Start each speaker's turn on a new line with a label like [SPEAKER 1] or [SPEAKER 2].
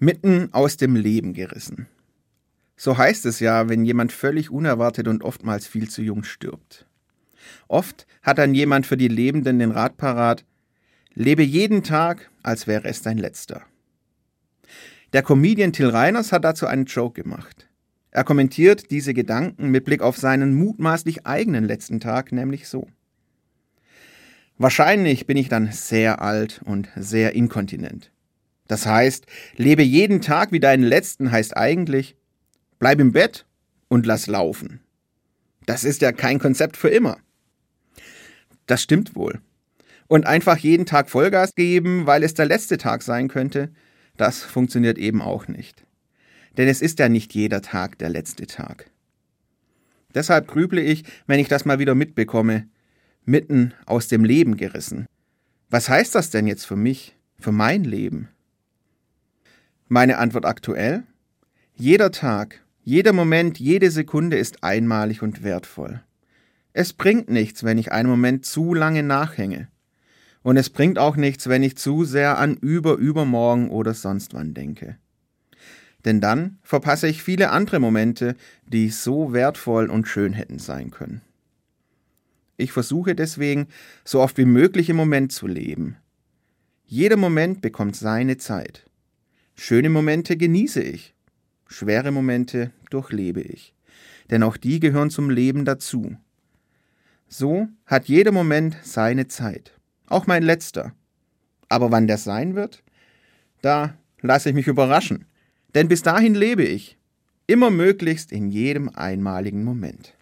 [SPEAKER 1] Mitten aus dem Leben gerissen. So heißt es ja, wenn jemand völlig unerwartet und oftmals viel zu jung stirbt. Oft hat dann jemand für die Lebenden den Rat parat, lebe jeden Tag, als wäre es dein letzter. Der Comedian Till Reiners hat dazu einen Joke gemacht. Er kommentiert diese Gedanken mit Blick auf seinen mutmaßlich eigenen letzten Tag, nämlich so. Wahrscheinlich bin ich dann sehr alt und sehr inkontinent. Das heißt, lebe jeden Tag wie deinen letzten heißt eigentlich, bleib im Bett und lass laufen. Das ist ja kein Konzept für immer. Das stimmt wohl. Und einfach jeden Tag Vollgas geben, weil es der letzte Tag sein könnte, das funktioniert eben auch nicht. Denn es ist ja nicht jeder Tag der letzte Tag. Deshalb grüble ich, wenn ich das mal wieder mitbekomme, mitten aus dem Leben gerissen. Was heißt das denn jetzt für mich, für mein Leben? Meine Antwort aktuell? Jeder Tag, jeder Moment, jede Sekunde ist einmalig und wertvoll. Es bringt nichts, wenn ich einen Moment zu lange nachhänge. Und es bringt auch nichts, wenn ich zu sehr an über, übermorgen oder sonst wann denke. Denn dann verpasse ich viele andere Momente, die so wertvoll und schön hätten sein können. Ich versuche deswegen, so oft wie möglich im Moment zu leben. Jeder Moment bekommt seine Zeit. Schöne Momente genieße ich, schwere Momente durchlebe ich, denn auch die gehören zum Leben dazu. So hat jeder Moment seine Zeit, auch mein letzter. Aber wann der sein wird, da lasse ich mich überraschen, denn bis dahin lebe ich, immer möglichst in jedem einmaligen Moment.